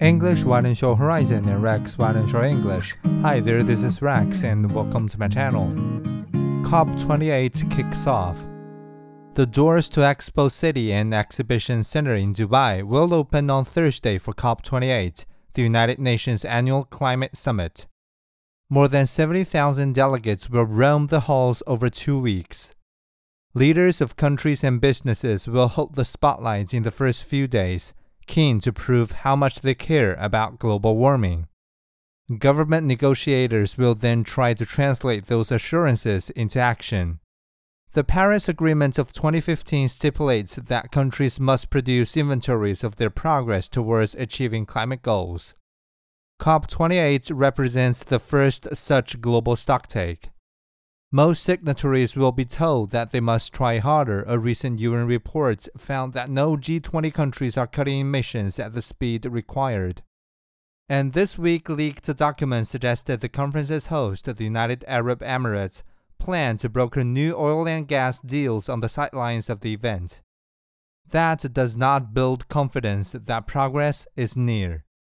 English widens your horizon and Rex widens your English. Hi there, this is Rex and welcome to my channel. COP28 kicks off. The doors to Expo City and Exhibition Center in Dubai will open on Thursday for COP28, the United Nations annual climate summit. More than 70,000 delegates will roam the halls over two weeks. Leaders of countries and businesses will hold the spotlight in the first few days keen to prove how much they care about global warming. Government negotiators will then try to translate those assurances into action. The Paris Agreement of 2015 stipulates that countries must produce inventories of their progress towards achieving climate goals. COP28 represents the first such global stocktake. Most signatories will be told that they must try harder. A recent UN report found that no G20 countries are cutting emissions at the speed required. And this week leaked documents suggested the conference's host, the United Arab Emirates, plan to broker new oil and gas deals on the sidelines of the event. That does not build confidence that progress is near.